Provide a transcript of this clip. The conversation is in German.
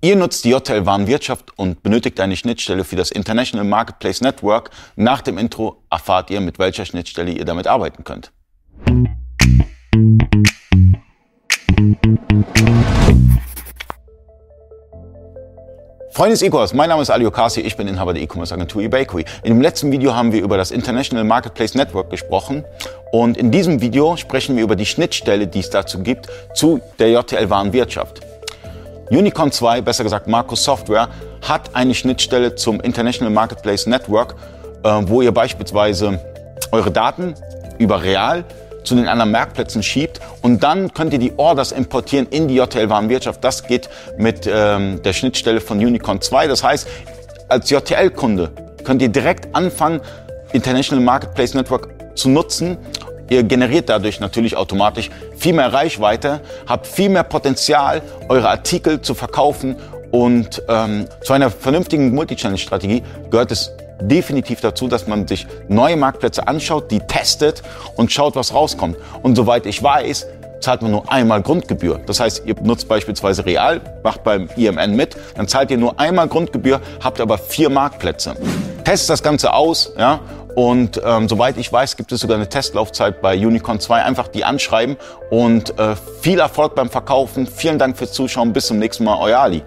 Ihr nutzt die JTL Warenwirtschaft und benötigt eine Schnittstelle für das International Marketplace Network. Nach dem Intro erfahrt ihr, mit welcher Schnittstelle ihr damit arbeiten könnt. Freunde des E-Commerce, mein Name ist Ali Okasi, ich bin Inhaber der E-Commerce Agentur eBakery. In dem letzten Video haben wir über das International Marketplace Network gesprochen und in diesem Video sprechen wir über die Schnittstelle, die es dazu gibt, zu der JTL Warenwirtschaft. Unicorn 2, besser gesagt Marcos Software, hat eine Schnittstelle zum International Marketplace Network, äh, wo ihr beispielsweise eure Daten über Real zu den anderen Marktplätzen schiebt und dann könnt ihr die Orders importieren in die JTL-Warenwirtschaft. Das geht mit ähm, der Schnittstelle von Unicorn 2. Das heißt, als JTL-Kunde könnt ihr direkt anfangen, International Marketplace Network zu nutzen Ihr generiert dadurch natürlich automatisch viel mehr Reichweite, habt viel mehr Potenzial, eure Artikel zu verkaufen und ähm, zu einer vernünftigen Multichannel-Strategie gehört es definitiv dazu, dass man sich neue Marktplätze anschaut, die testet und schaut, was rauskommt. Und soweit ich weiß, zahlt man nur einmal Grundgebühr. Das heißt, ihr nutzt beispielsweise Real, macht beim IMN mit, dann zahlt ihr nur einmal Grundgebühr, habt aber vier Marktplätze. Testet das Ganze aus, ja, und ähm, soweit ich weiß, gibt es sogar eine Testlaufzeit bei Unicorn 2. Einfach die anschreiben und äh, viel Erfolg beim Verkaufen. Vielen Dank fürs Zuschauen. Bis zum nächsten Mal. Euer Ali.